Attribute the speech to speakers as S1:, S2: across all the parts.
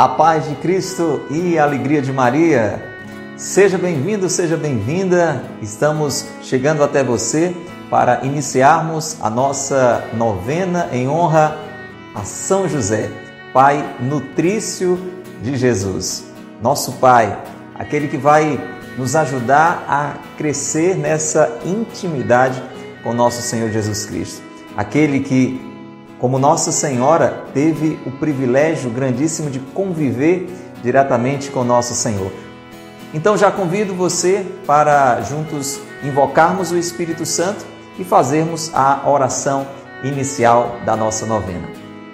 S1: A paz de Cristo e a alegria de Maria. Seja bem-vindo, seja bem-vinda. Estamos chegando até você para iniciarmos a nossa novena em honra a São José, Pai nutrício de Jesus. Nosso Pai, aquele que vai nos ajudar a crescer nessa intimidade com nosso Senhor Jesus Cristo. Aquele que como Nossa Senhora teve o privilégio grandíssimo de conviver diretamente com Nosso Senhor. Então já convido você para juntos invocarmos o Espírito Santo e fazermos a oração inicial da nossa novena.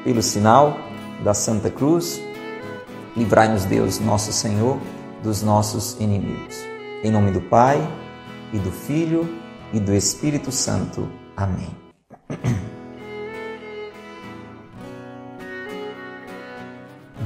S1: Pelo sinal da Santa Cruz, livrai-nos Deus, nosso Senhor, dos nossos inimigos. Em nome do Pai, e do Filho, e do Espírito Santo. Amém.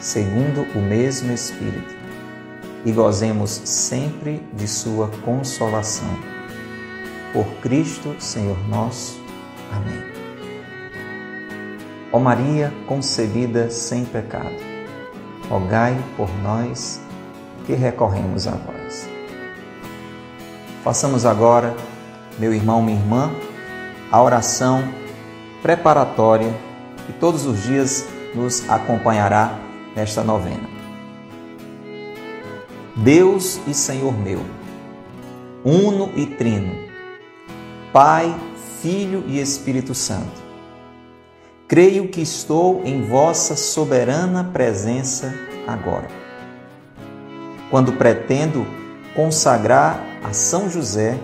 S1: segundo o mesmo Espírito, e gozemos sempre de Sua consolação. Por Cristo, Senhor nosso. Amém. Ó Maria concebida sem pecado, rogai por nós que recorremos a vós. Façamos agora, meu irmão, minha irmã, a oração preparatória que todos os dias nos acompanhará nesta novena. Deus e Senhor meu, uno e trino, Pai, Filho e Espírito Santo, creio que estou em vossa soberana presença agora. Quando pretendo consagrar a São José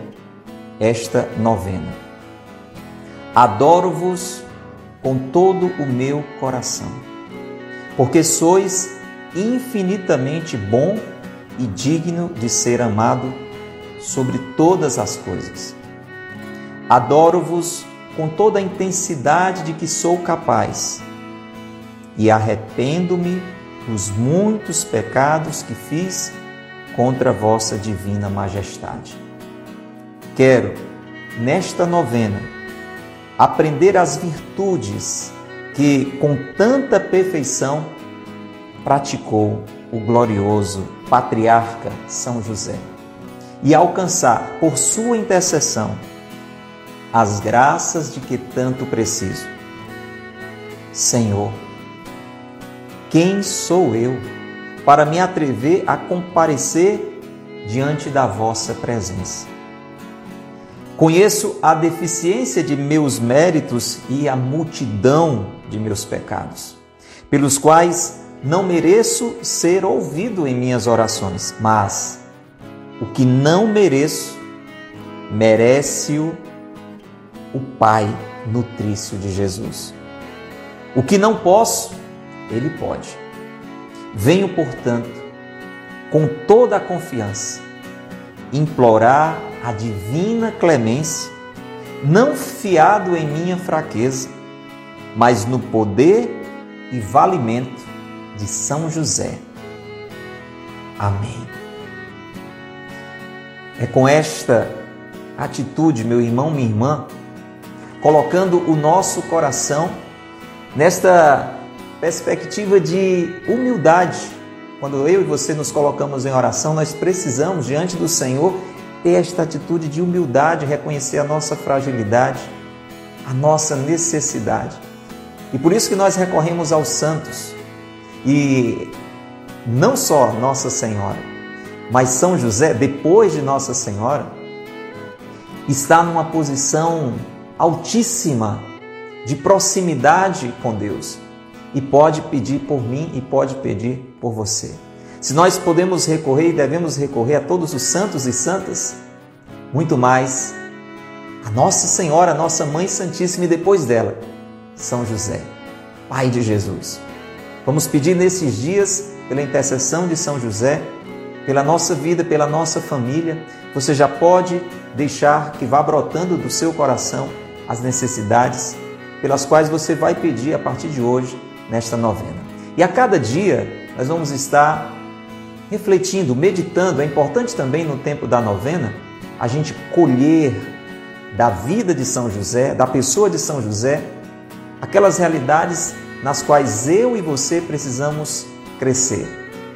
S1: esta novena. Adoro-vos com todo o meu coração porque sois infinitamente bom e digno de ser amado sobre todas as coisas. Adoro-vos com toda a intensidade de que sou capaz e arrependo-me dos muitos pecados que fiz contra vossa divina majestade. Quero, nesta novena, aprender as virtudes que com tanta perfeição praticou o glorioso patriarca São José e alcançar por sua intercessão as graças de que tanto preciso. Senhor, quem sou eu para me atrever a comparecer diante da vossa presença? Conheço a deficiência de meus méritos e a multidão de meus pecados, pelos quais não mereço ser ouvido em minhas orações, mas o que não mereço, merece-o o Pai nutrício de Jesus. O que não posso, Ele pode. Venho, portanto, com toda a confiança, implorar a divina clemência, não fiado em minha fraqueza, mas no poder e valimento de São José. Amém. É com esta atitude, meu irmão, minha irmã, colocando o nosso coração nesta perspectiva de humildade. Quando eu e você nos colocamos em oração, nós precisamos, diante do Senhor, ter esta atitude de humildade, reconhecer a nossa fragilidade, a nossa necessidade. E por isso que nós recorremos aos santos. E não só Nossa Senhora, mas São José, depois de Nossa Senhora, está numa posição altíssima de proximidade com Deus e pode pedir por mim e pode pedir por você. Se nós podemos recorrer e devemos recorrer a todos os santos e santas, muito mais a Nossa Senhora, nossa Mãe Santíssima e depois dela, São José, Pai de Jesus. Vamos pedir nesses dias pela intercessão de São José, pela nossa vida, pela nossa família, você já pode deixar que vá brotando do seu coração as necessidades pelas quais você vai pedir a partir de hoje nesta novena. E a cada dia nós vamos estar refletindo, meditando. É importante também no tempo da novena a gente colher da vida de São José, da pessoa de São José, aquelas realidades nas quais eu e você precisamos crescer.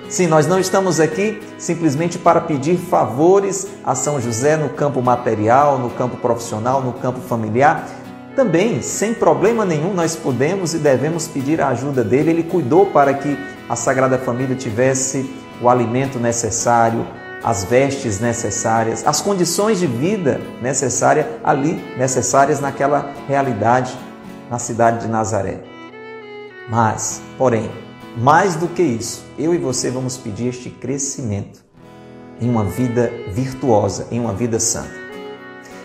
S1: Sim, nós não estamos aqui simplesmente para pedir favores a São José no campo material, no campo profissional, no campo familiar. Também, sem problema nenhum, nós podemos e devemos pedir a ajuda dele. Ele cuidou para que a Sagrada Família tivesse o alimento necessário, as vestes necessárias, as condições de vida necessárias ali, necessárias naquela realidade na cidade de Nazaré. Mas, porém, mais do que isso, eu e você vamos pedir este crescimento em uma vida virtuosa, em uma vida santa.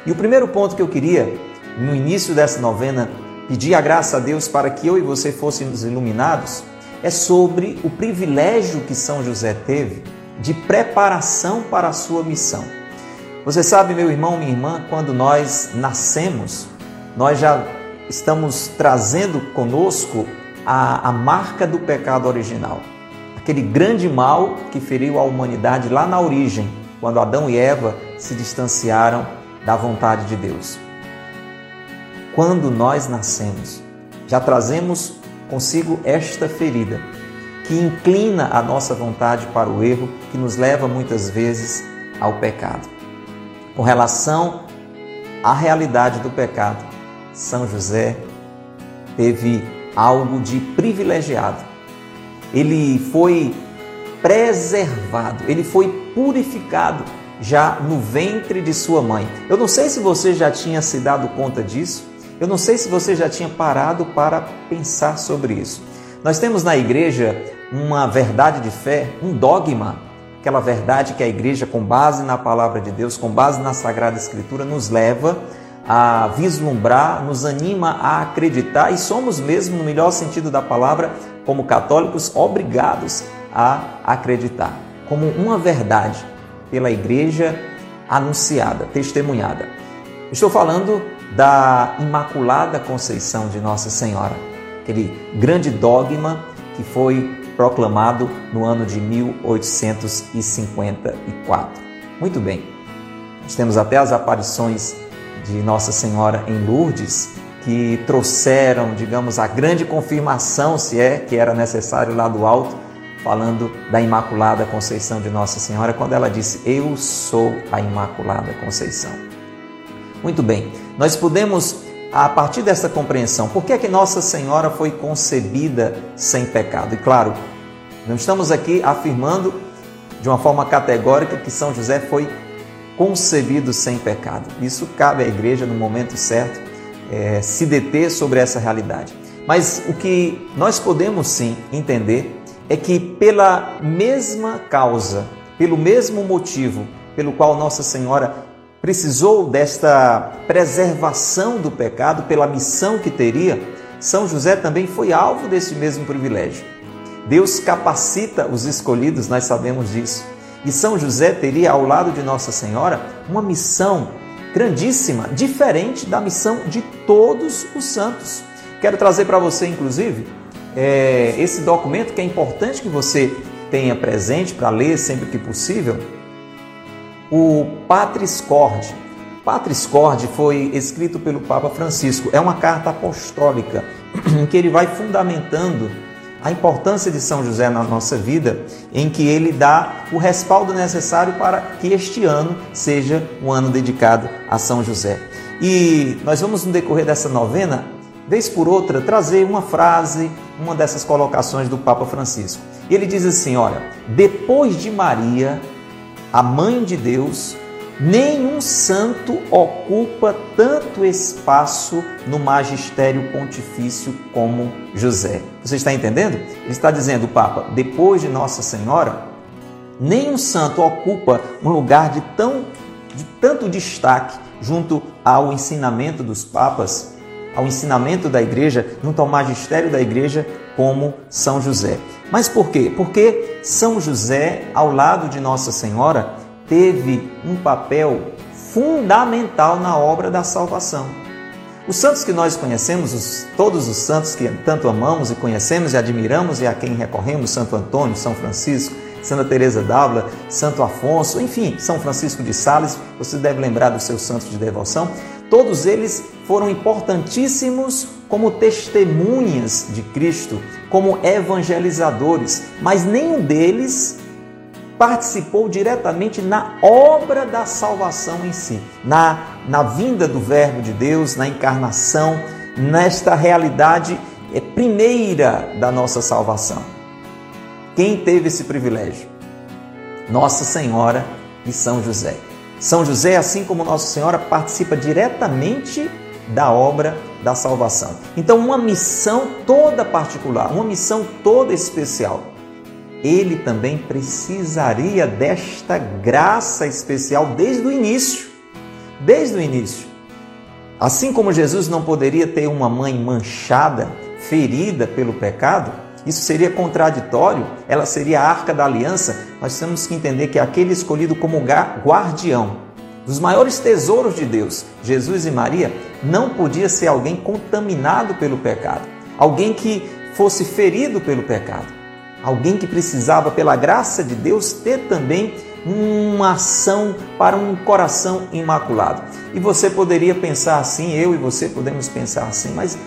S1: E o primeiro ponto que eu queria, no início dessa novena, pedir a graça a Deus para que eu e você fôssemos iluminados, é sobre o privilégio que São José teve de preparação para a sua missão. Você sabe, meu irmão, minha irmã, quando nós nascemos, nós já estamos trazendo conosco a, a marca do pecado original. Aquele grande mal que feriu a humanidade lá na origem, quando Adão e Eva se distanciaram da vontade de Deus. Quando nós nascemos, já trazemos consigo esta ferida que inclina a nossa vontade para o erro, que nos leva muitas vezes ao pecado. Com relação à realidade do pecado, São José teve algo de privilegiado. Ele foi preservado, ele foi purificado já no ventre de sua mãe. Eu não sei se você já tinha se dado conta disso, eu não sei se você já tinha parado para pensar sobre isso. Nós temos na igreja uma verdade de fé, um dogma, aquela verdade que a igreja, com base na palavra de Deus, com base na Sagrada Escritura, nos leva a vislumbrar, nos anima a acreditar e somos mesmo, no melhor sentido da palavra, como católicos, obrigados a acreditar como uma verdade pela igreja anunciada, testemunhada. Estou falando da Imaculada Conceição de Nossa Senhora, aquele grande dogma que foi proclamado no ano de 1854. Muito bem, nós temos até as aparições de Nossa Senhora em Lourdes, que trouxeram, digamos, a grande confirmação, se é que era necessário lá do alto, falando da Imaculada Conceição de Nossa Senhora, quando ela disse: Eu sou a Imaculada Conceição. Muito bem, nós podemos, a partir dessa compreensão, por que, é que Nossa Senhora foi concebida sem pecado? E claro, não estamos aqui afirmando de uma forma categórica que São José foi concebido sem pecado. Isso cabe à igreja no momento certo é, se deter sobre essa realidade. Mas o que nós podemos sim entender é que, pela mesma causa, pelo mesmo motivo pelo qual Nossa Senhora precisou desta preservação do pecado, pela missão que teria, São José também foi alvo desse mesmo privilégio. Deus capacita os escolhidos, nós sabemos disso. E São José teria ao lado de Nossa Senhora uma missão grandíssima, diferente da missão de todos os santos. Quero trazer para você, inclusive, é, esse documento que é importante que você tenha presente para ler sempre que possível. O Patris Corde. Patris foi escrito pelo Papa Francisco. É uma carta apostólica em que ele vai fundamentando a importância de São José na nossa vida, em que ele dá o respaldo necessário para que este ano seja um ano dedicado a São José. E nós vamos, no decorrer dessa novena, vez por outra, trazer uma frase, uma dessas colocações do Papa Francisco. Ele diz assim: olha, depois de Maria, a mãe de Deus, Nenhum santo ocupa tanto espaço no magistério pontifício como José. Você está entendendo? Ele está dizendo, o Papa, depois de Nossa Senhora, nenhum santo ocupa um lugar de, tão, de tanto destaque junto ao ensinamento dos papas, ao ensinamento da igreja, junto ao magistério da igreja, como São José. Mas por quê? Porque São José, ao lado de Nossa Senhora, teve um papel fundamental na obra da salvação. Os santos que nós conhecemos, os, todos os santos que tanto amamos e conhecemos e admiramos e a quem recorremos, Santo Antônio, São Francisco, Santa Teresa d'Ávila, Santo Afonso, enfim, São Francisco de Sales, você deve lembrar dos seus santos de devoção. Todos eles foram importantíssimos como testemunhas de Cristo, como evangelizadores, mas nenhum deles participou diretamente na obra da salvação em si, na, na vinda do Verbo de Deus, na encarnação, nesta realidade é, primeira da nossa salvação. Quem teve esse privilégio? Nossa Senhora e São José. São José, assim como Nossa Senhora, participa diretamente da obra da salvação. Então, uma missão toda particular, uma missão toda especial. Ele também precisaria desta graça especial desde o início. Desde o início. Assim como Jesus não poderia ter uma mãe manchada, ferida pelo pecado, isso seria contraditório, ela seria a arca da aliança. Nós temos que entender que aquele escolhido como guardião dos maiores tesouros de Deus, Jesus e Maria, não podia ser alguém contaminado pelo pecado, alguém que fosse ferido pelo pecado, alguém que precisava, pela graça de Deus, ter também uma ação para um coração imaculado. E você poderia pensar assim, eu e você podemos pensar assim, mas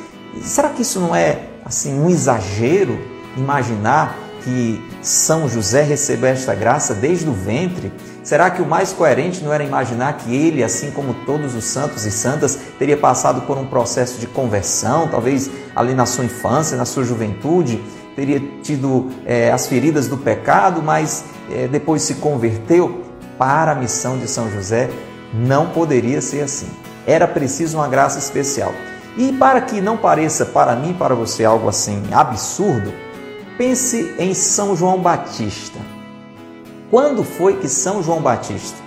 S1: será que isso não é assim um exagero imaginar que São José recebeu esta graça desde o ventre? Será que o mais coerente não era imaginar que ele, assim como todos os santos e santas, teria passado por um processo de conversão, talvez ali na sua infância, na sua juventude, teria tido é, as feridas do pecado, mas é, depois se converteu? Para a missão de São José, não poderia ser assim. Era preciso uma graça especial. E para que não pareça para mim, para você algo assim absurdo, pense em São João Batista. Quando foi que São João Batista,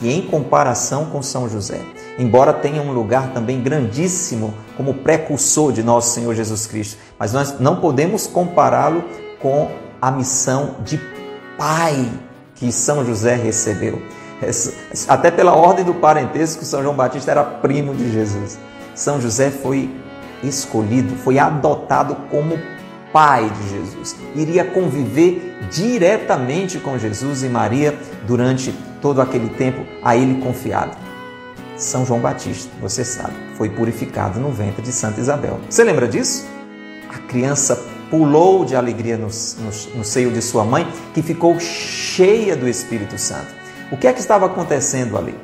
S1: que em comparação com São José, embora tenha um lugar também grandíssimo como precursor de nosso Senhor Jesus Cristo, mas nós não podemos compará-lo com a missão de pai que São José recebeu. Até pela ordem do parentesco, São João Batista era primo de Jesus. São José foi escolhido, foi adotado como pai de Jesus. Iria conviver diretamente com Jesus e Maria durante todo aquele tempo a ele confiado. São João Batista, você sabe, foi purificado no ventre de Santa Isabel. Você lembra disso? A criança pulou de alegria no, no, no seio de sua mãe, que ficou cheia do Espírito Santo. O que é que estava acontecendo ali?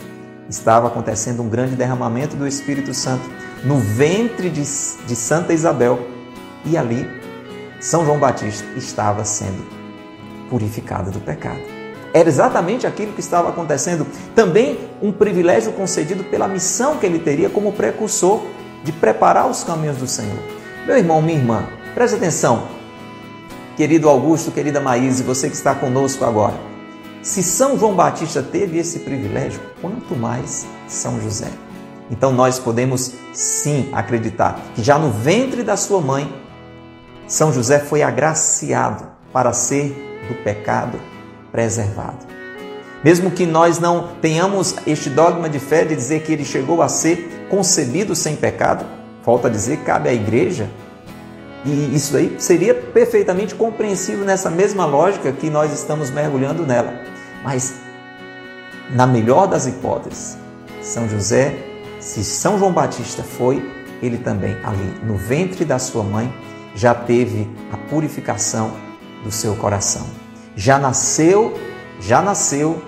S1: estava acontecendo um grande derramamento do Espírito Santo no ventre de, de Santa Isabel e ali São João Batista estava sendo purificado do pecado. Era exatamente aquilo que estava acontecendo. Também um privilégio concedido pela missão que ele teria como precursor de preparar os caminhos do Senhor. Meu irmão, minha irmã, preste atenção. Querido Augusto, querida Maíse, você que está conosco agora. Se São João Batista teve esse privilégio, quanto mais São José. Então nós podemos sim acreditar que já no ventre da sua mãe, São José foi agraciado para ser do pecado preservado. Mesmo que nós não tenhamos este dogma de fé de dizer que ele chegou a ser concebido sem pecado, falta dizer, cabe à igreja. E isso aí seria perfeitamente compreensível nessa mesma lógica que nós estamos mergulhando nela. Mas, na melhor das hipóteses, São José, se São João Batista foi, ele também ali no ventre da sua mãe já teve a purificação do seu coração. Já nasceu, já nasceu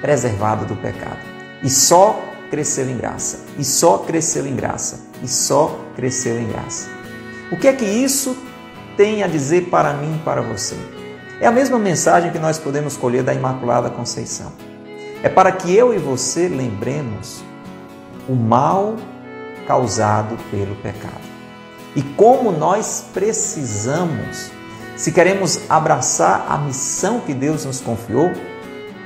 S1: preservado do pecado. E só cresceu em graça. E só cresceu em graça. E só cresceu em graça. O que é que isso tem a dizer para mim e para você? É a mesma mensagem que nós podemos colher da Imaculada Conceição. É para que eu e você lembremos o mal causado pelo pecado. E como nós precisamos, se queremos abraçar a missão que Deus nos confiou,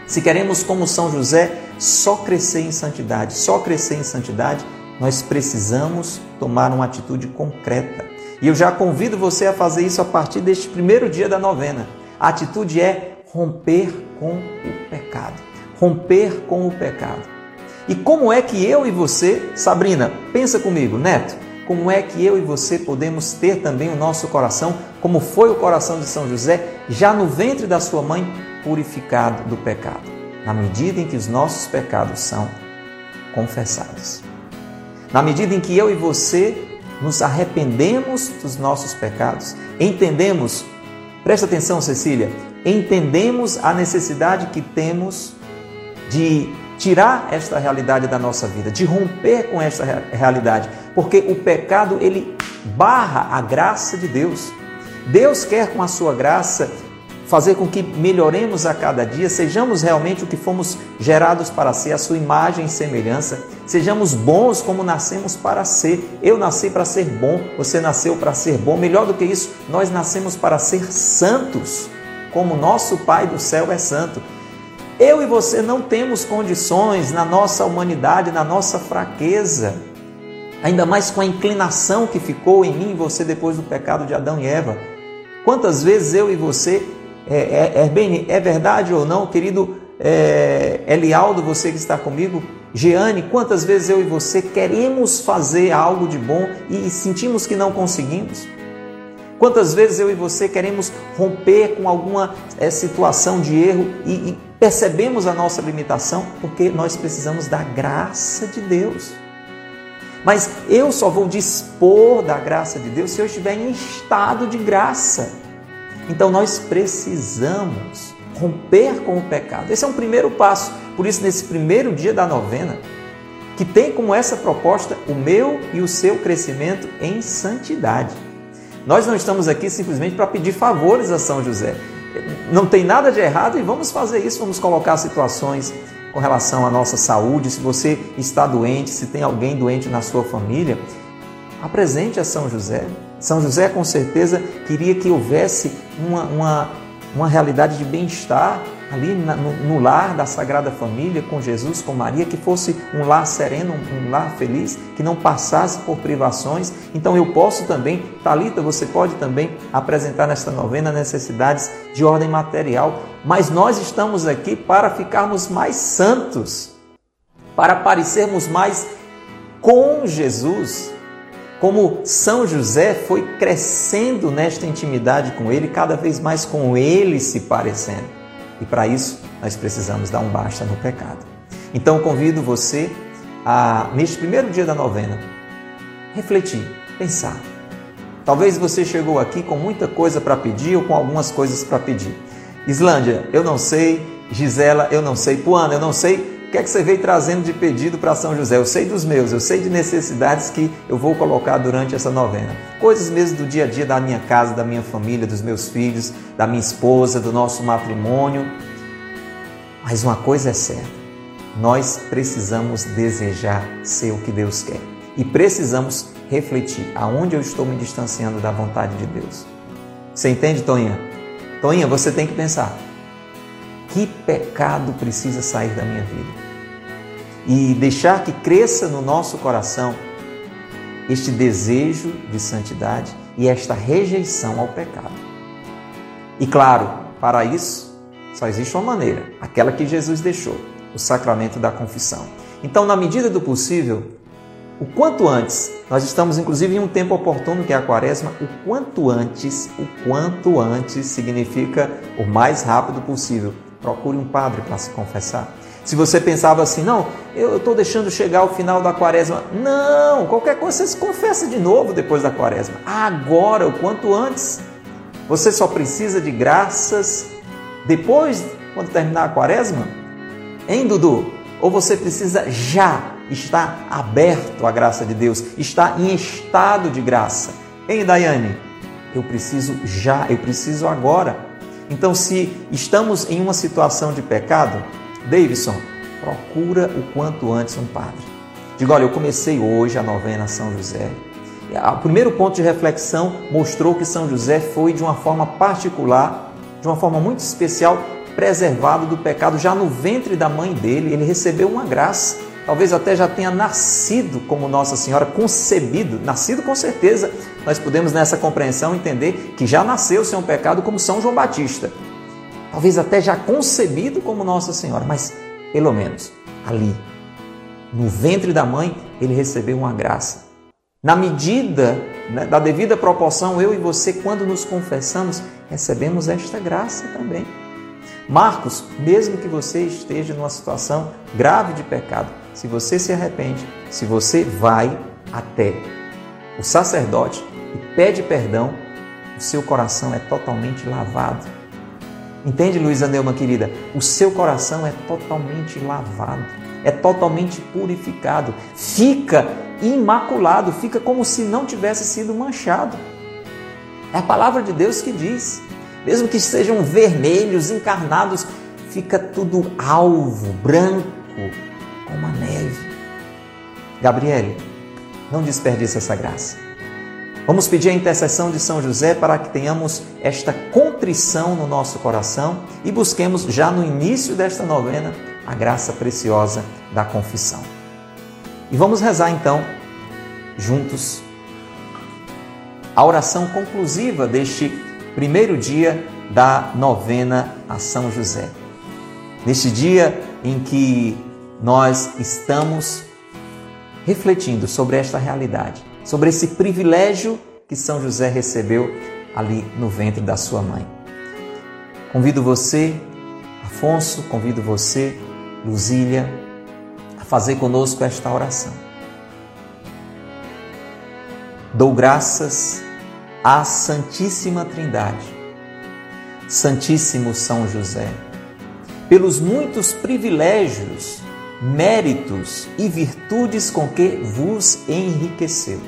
S1: se queremos, como São José, só crescer em santidade, só crescer em santidade, nós precisamos tomar uma atitude concreta. E eu já convido você a fazer isso a partir deste primeiro dia da novena. A atitude é romper com o pecado. Romper com o pecado. E como é que eu e você, Sabrina, pensa comigo, Neto, como é que eu e você podemos ter também o nosso coração, como foi o coração de São José, já no ventre da sua mãe, purificado do pecado, na medida em que os nossos pecados são confessados. Na medida em que eu e você nos arrependemos dos nossos pecados, entendemos, presta atenção, Cecília, entendemos a necessidade que temos de tirar esta realidade da nossa vida, de romper com esta realidade, porque o pecado ele barra a graça de Deus. Deus quer com a sua graça fazer com que melhoremos a cada dia, sejamos realmente o que fomos gerados para ser, a sua imagem e semelhança, sejamos bons como nascemos para ser. Eu nasci para ser bom, você nasceu para ser bom. Melhor do que isso, nós nascemos para ser santos, como nosso Pai do céu é santo. Eu e você não temos condições na nossa humanidade, na nossa fraqueza, ainda mais com a inclinação que ficou em mim e você depois do pecado de Adão e Eva. Quantas vezes eu e você é, é, é, é verdade ou não, querido é, Elialdo, você que está comigo, Jeane, quantas vezes eu e você queremos fazer algo de bom e sentimos que não conseguimos? Quantas vezes eu e você queremos romper com alguma é, situação de erro e, e percebemos a nossa limitação porque nós precisamos da graça de Deus. Mas eu só vou dispor da graça de Deus se eu estiver em estado de graça. Então nós precisamos romper com o pecado. Esse é um primeiro passo. Por isso, nesse primeiro dia da novena, que tem como essa proposta o meu e o seu crescimento em santidade. Nós não estamos aqui simplesmente para pedir favores a São José. Não tem nada de errado e vamos fazer isso, vamos colocar situações com relação à nossa saúde. Se você está doente, se tem alguém doente na sua família, apresente a São José. São José, com certeza, queria que houvesse uma, uma, uma realidade de bem-estar ali no, lar da Sagrada Família, com Jesus, com Maria, que fosse um lar sereno, um lar feliz, que não passasse por privações. Então eu posso também, Talita, você pode também apresentar nesta novena necessidades de ordem material, mas nós estamos aqui para ficarmos mais santos, para parecermos mais com Jesus, como São José foi crescendo nesta intimidade com ele, cada vez mais com ele se parecendo. E para isso, nós precisamos dar um basta no pecado. Então, convido você a, neste primeiro dia da novena, refletir, pensar. Talvez você chegou aqui com muita coisa para pedir ou com algumas coisas para pedir. Islândia, eu não sei. Gisela, eu não sei. Puana, eu não sei o que é que você veio trazendo de pedido para São José? Eu sei dos meus, eu sei de necessidades que eu vou colocar durante essa novena. Coisas mesmo do dia a dia da minha casa, da minha família, dos meus filhos, da minha esposa, do nosso matrimônio. Mas uma coisa é certa: nós precisamos desejar ser o que Deus quer e precisamos refletir aonde eu estou me distanciando da vontade de Deus. Você entende, Toninha? Toninha, você tem que pensar que pecado precisa sair da minha vida. E deixar que cresça no nosso coração este desejo de santidade e esta rejeição ao pecado. E claro, para isso só existe uma maneira, aquela que Jesus deixou, o sacramento da confissão. Então, na medida do possível, o quanto antes, nós estamos inclusive em um tempo oportuno que é a quaresma, o quanto antes, o quanto antes significa o mais rápido possível procure um padre para se confessar. Se você pensava assim, não, eu estou deixando chegar o final da quaresma. Não, qualquer coisa você se confessa de novo depois da quaresma. Agora, o quanto antes. Você só precisa de graças depois, quando terminar a quaresma? Hein, Dudu? Ou você precisa já estar aberto à graça de Deus, estar em estado de graça? Hein, Daiane? Eu preciso já, eu preciso agora. Então, se estamos em uma situação de pecado, Davidson, procura o quanto antes um padre. Diga, olha, eu comecei hoje a novena São José. O primeiro ponto de reflexão mostrou que São José foi de uma forma particular, de uma forma muito especial, preservado do pecado já no ventre da mãe dele. Ele recebeu uma graça talvez até já tenha nascido como Nossa Senhora, concebido, nascido com certeza, nós podemos nessa compreensão entender que já nasceu sem um pecado como São João Batista. talvez até já concebido como Nossa Senhora, mas pelo menos ali, no ventre da mãe, ele recebeu uma graça. Na medida né, da devida proporção, eu e você, quando nos confessamos, recebemos esta graça também. Marcos, mesmo que você esteja numa situação grave de pecado, se você se arrepende, se você vai até o sacerdote e pede perdão, o seu coração é totalmente lavado. Entende, Luísa Neumann, querida? O seu coração é totalmente lavado, é totalmente purificado, fica imaculado, fica como se não tivesse sido manchado. É a palavra de Deus que diz mesmo que sejam vermelhos, encarnados, fica tudo alvo, branco, como a neve. Gabriele, não desperdice essa graça. Vamos pedir a intercessão de São José para que tenhamos esta contrição no nosso coração e busquemos já no início desta novena a graça preciosa da confissão. E vamos rezar então, juntos, a oração conclusiva deste primeiro dia da novena a São José. Neste dia em que nós estamos refletindo sobre esta realidade, sobre esse privilégio que São José recebeu ali no ventre da sua mãe. Convido você, Afonso, convido você, Luzília, a fazer conosco esta oração. Dou graças à Santíssima Trindade, Santíssimo São José, pelos muitos privilégios, méritos e virtudes com que vos enriqueceu,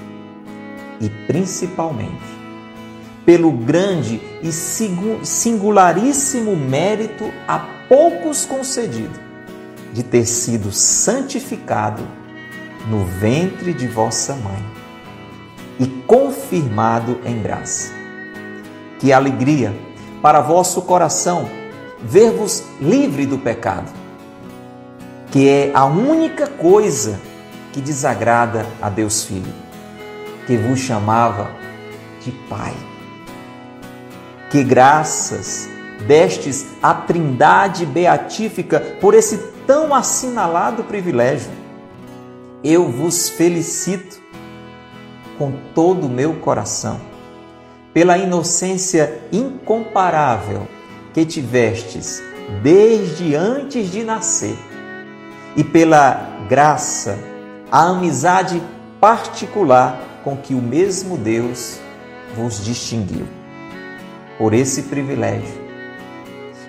S1: e principalmente pelo grande e singularíssimo mérito a poucos concedido de ter sido santificado no ventre de vossa mãe e confirmado em graça. Que alegria para vosso coração ver-vos livre do pecado, que é a única coisa que desagrada a Deus Filho, que vos chamava de Pai. Que graças destes à Trindade beatífica por esse tão assinalado privilégio. Eu vos felicito com todo o meu coração, pela inocência incomparável que tivestes desde antes de nascer, e pela graça, a amizade particular com que o mesmo Deus vos distinguiu. Por esse privilégio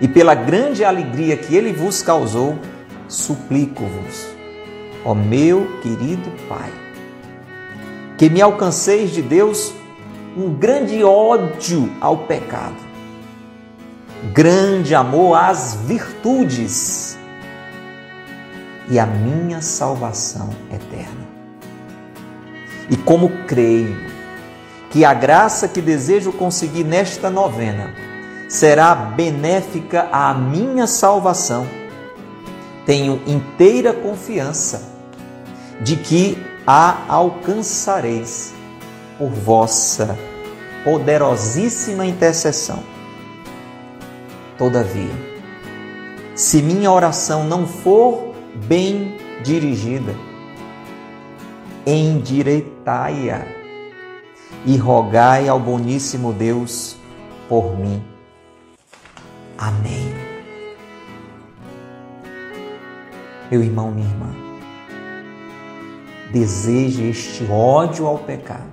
S1: e pela grande alegria que ele vos causou, suplico-vos, ó meu querido Pai que me alcanceis de Deus um grande ódio ao pecado, grande amor às virtudes e a minha salvação eterna. E como creio que a graça que desejo conseguir nesta novena será benéfica à minha salvação, tenho inteira confiança de que a alcançareis por vossa poderosíssima intercessão. Todavia, se minha oração não for bem dirigida, endireitai-a e rogai ao boníssimo Deus por mim. Amém. Meu irmão, minha irmã, deseje este ódio ao pecado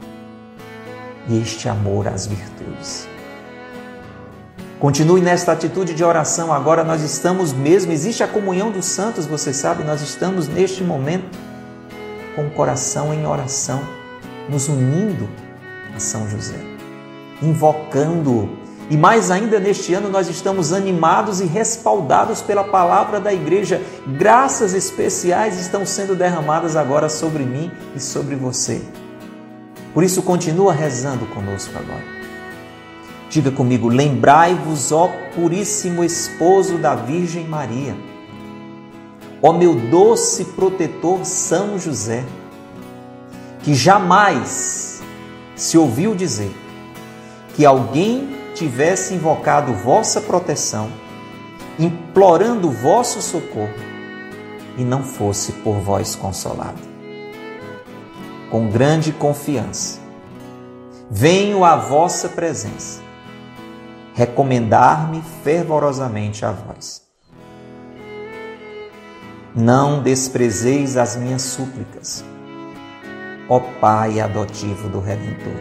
S1: e este amor às virtudes. Continue nesta atitude de oração. Agora nós estamos mesmo, existe a comunhão dos santos, você sabe, nós estamos neste momento com o coração em oração, nos unindo a São José, invocando-o e mais ainda neste ano nós estamos animados e respaldados pela palavra da igreja. Graças especiais estão sendo derramadas agora sobre mim e sobre você. Por isso continua rezando conosco agora. Diga comigo: lembrai-vos, ó puríssimo esposo da Virgem Maria, ó meu doce protetor São José, que jamais se ouviu dizer que alguém tivesse invocado vossa proteção implorando vosso socorro, e não fosse por vós consolado. Com grande confiança, venho à vossa presença, recomendar-me fervorosamente a vós. Não desprezeis as minhas súplicas, ó Pai adotivo do Redentor,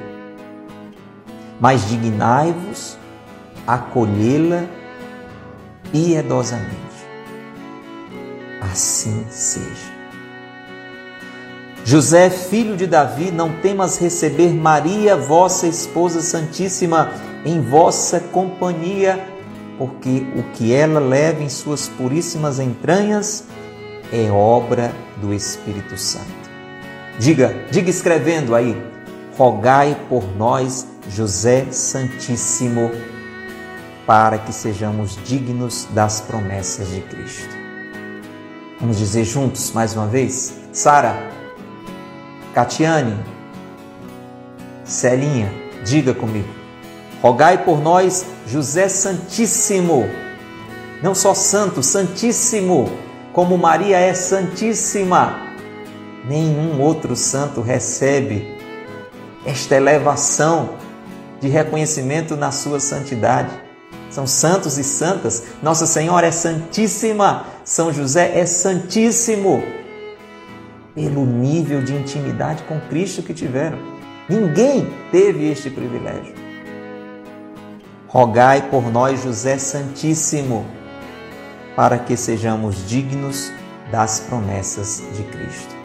S1: mas dignai-vos acolhê-la piedosamente. Assim seja. José, filho de Davi, não temas receber Maria, vossa esposa santíssima, em vossa companhia, porque o que ela leva em suas puríssimas entranhas é obra do Espírito Santo. Diga, diga escrevendo aí, rogai por nós, José Santíssimo, para que sejamos dignos das promessas de Cristo. Vamos dizer juntos mais uma vez? Sara, Catiane, Celinha, diga comigo. Rogai por nós, José Santíssimo, não só santo, santíssimo, como Maria é santíssima. Nenhum outro santo recebe esta elevação de reconhecimento na sua santidade são santos e santas. Nossa Senhora é santíssima, São José é santíssimo. Pelo nível de intimidade com Cristo que tiveram. Ninguém teve este privilégio. Rogai por nós, José Santíssimo, para que sejamos dignos das promessas de Cristo.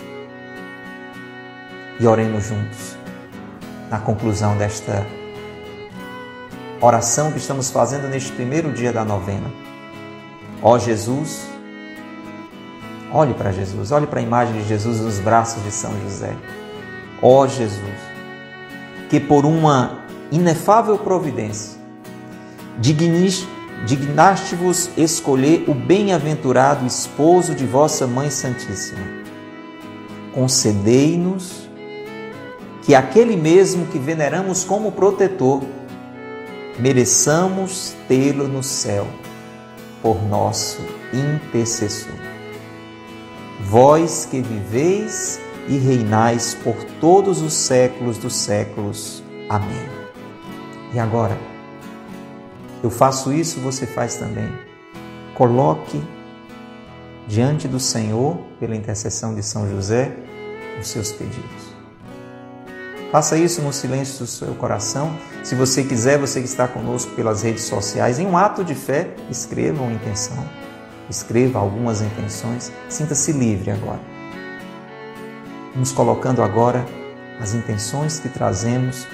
S1: E oremos juntos na conclusão desta oração que estamos fazendo neste primeiro dia da novena. Ó Jesus, olhe para Jesus, olhe para a imagem de Jesus nos braços de São José. Ó Jesus, que por uma inefável providência dignaste-vos escolher o bem-aventurado esposo de vossa Mãe Santíssima. Concedei-nos que aquele mesmo que veneramos como protetor mereçamos tê-lo no céu por nosso intercessor. Vós que viveis e reinais por todos os séculos dos séculos. Amém. E agora, eu faço isso, você faz também. Coloque diante do Senhor, pela intercessão de São José, os seus pedidos. Faça isso no silêncio do seu coração. Se você quiser, você que está conosco pelas redes sociais, em um ato de fé, escreva uma intenção. Escreva algumas intenções. Sinta-se livre agora. Vamos colocando agora as intenções que trazemos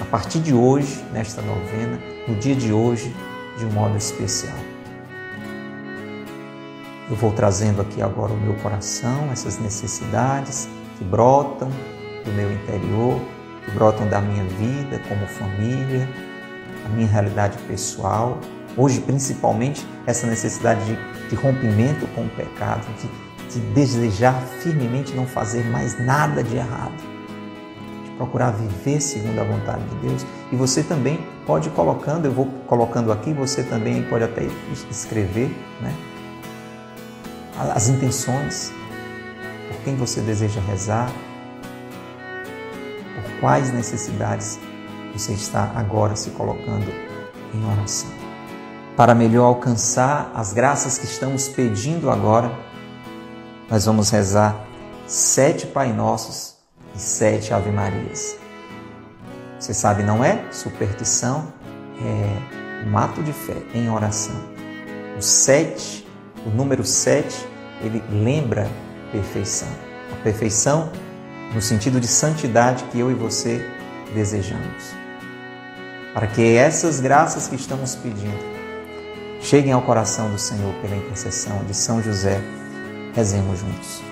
S1: a partir de hoje, nesta novena, no dia de hoje, de um modo especial. Eu vou trazendo aqui agora o meu coração, essas necessidades que brotam do meu interior, que brotam da minha vida como família, a minha realidade pessoal. Hoje, principalmente, essa necessidade de, de rompimento com o pecado, de, de desejar firmemente não fazer mais nada de errado, procurar viver segundo a vontade de Deus. E você também pode ir colocando, eu vou colocando aqui, você também pode até escrever, né? As intenções, por quem você deseja rezar, quais necessidades você está agora se colocando em oração. Para melhor alcançar as graças que estamos pedindo agora, nós vamos rezar sete Pai Nossos e sete Ave Marias. Você sabe, não é superstição, é um ato de fé em oração. O sete, o número sete, ele lembra perfeição. A perfeição no sentido de santidade que eu e você desejamos. Para que essas graças que estamos pedindo cheguem ao coração do Senhor pela intercessão de São José, rezemos juntos.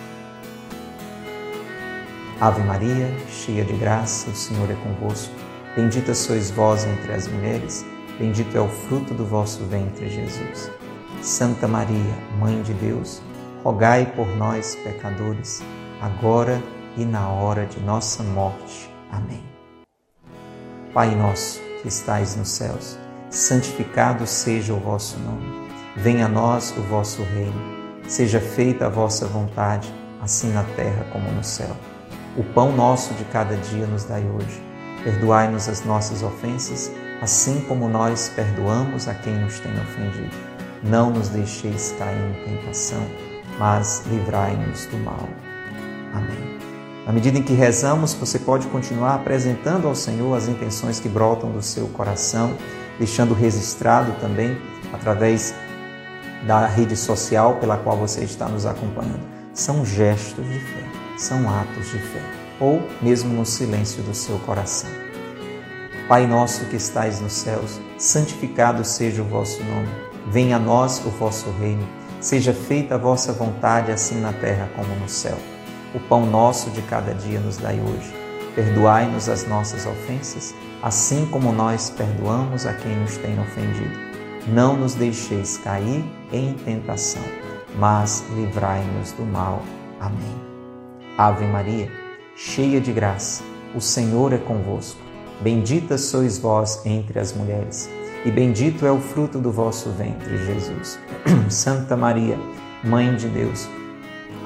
S1: Ave Maria, cheia de graça, o Senhor é convosco. Bendita sois vós entre as mulheres, bendito é o fruto do vosso ventre, Jesus. Santa Maria, Mãe de Deus, rogai por nós, pecadores, agora e na hora de nossa morte. Amém. Pai nosso, que estais nos céus, santificado seja o vosso nome. Venha a nós o vosso reino. Seja feita a vossa vontade, assim na terra como no céu. O pão nosso de cada dia nos dai hoje. Perdoai-nos as nossas ofensas, assim como nós perdoamos a quem nos tem ofendido. Não nos deixeis cair em tentação, mas livrai-nos do mal. Amém. Na medida em que rezamos, você pode continuar apresentando ao Senhor as intenções que brotam do seu coração, deixando registrado também através da rede social pela qual você está nos acompanhando. São gestos de fé, são atos de fé, ou mesmo no silêncio do seu coração. Pai nosso que estais nos céus, santificado seja o vosso nome. Venha a nós o vosso reino. Seja feita a vossa vontade, assim na terra como no céu. O pão nosso de cada dia nos dai hoje. Perdoai-nos as nossas ofensas, assim como nós perdoamos a quem nos tem ofendido. Não nos deixeis cair em tentação, mas livrai-nos do mal. Amém. Ave Maria, cheia de graça, o Senhor é convosco. Bendita sois vós entre as mulheres, e bendito é o fruto do vosso ventre, Jesus. Santa Maria, Mãe de Deus,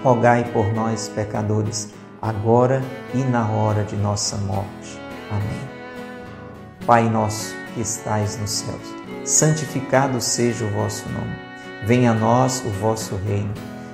S1: rogai por nós, pecadores, agora e na hora de nossa morte. Amém. Pai nosso que estais nos céus, santificado seja o vosso nome. Venha a nós o vosso reino.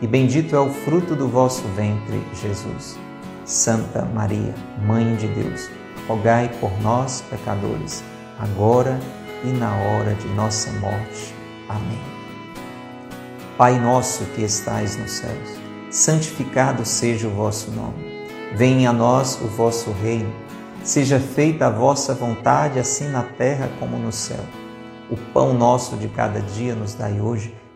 S1: e bendito é o fruto do vosso ventre, Jesus. Santa Maria, Mãe de Deus, rogai por nós, pecadores, agora e na hora de nossa morte. Amém. Pai nosso que estais nos céus, santificado seja o vosso nome. Venha a nós o vosso reino. Seja feita a vossa vontade, assim na terra como no céu. O pão nosso de cada dia nos dai hoje.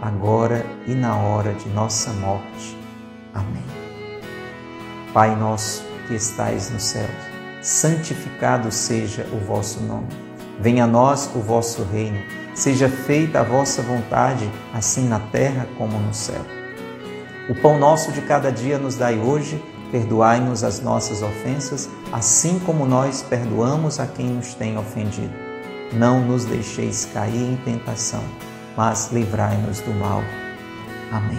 S1: agora e na hora de nossa morte. Amém. Pai nosso que estais nos céus, santificado seja o vosso nome. Venha a nós o vosso reino. Seja feita a vossa vontade, assim na terra como no céu. O pão nosso de cada dia nos dai hoje, perdoai-nos as nossas ofensas, assim como nós perdoamos a quem nos tem ofendido. Não nos deixeis cair em tentação, mas livrai-nos do mal. Amém.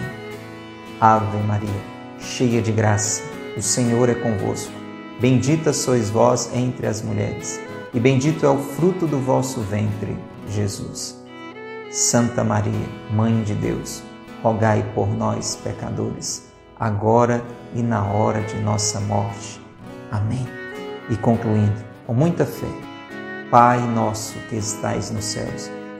S1: Ave Maria, cheia de graça, o Senhor é convosco. Bendita sois vós entre as mulheres, e bendito é o fruto do vosso ventre, Jesus. Santa Maria, Mãe de Deus, rogai por nós, pecadores, agora e na hora de nossa morte. Amém. E concluindo, com muita fé, Pai nosso que estais nos céus,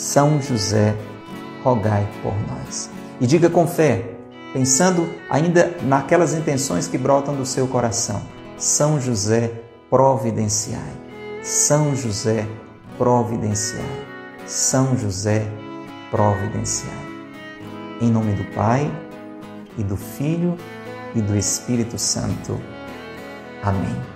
S1: São José, rogai por nós. E diga com fé, pensando ainda naquelas intenções que brotam do seu coração são José, providenciai. São José, providenciai. São José, providenciai. Em nome do Pai, e do Filho, e do Espírito Santo. Amém.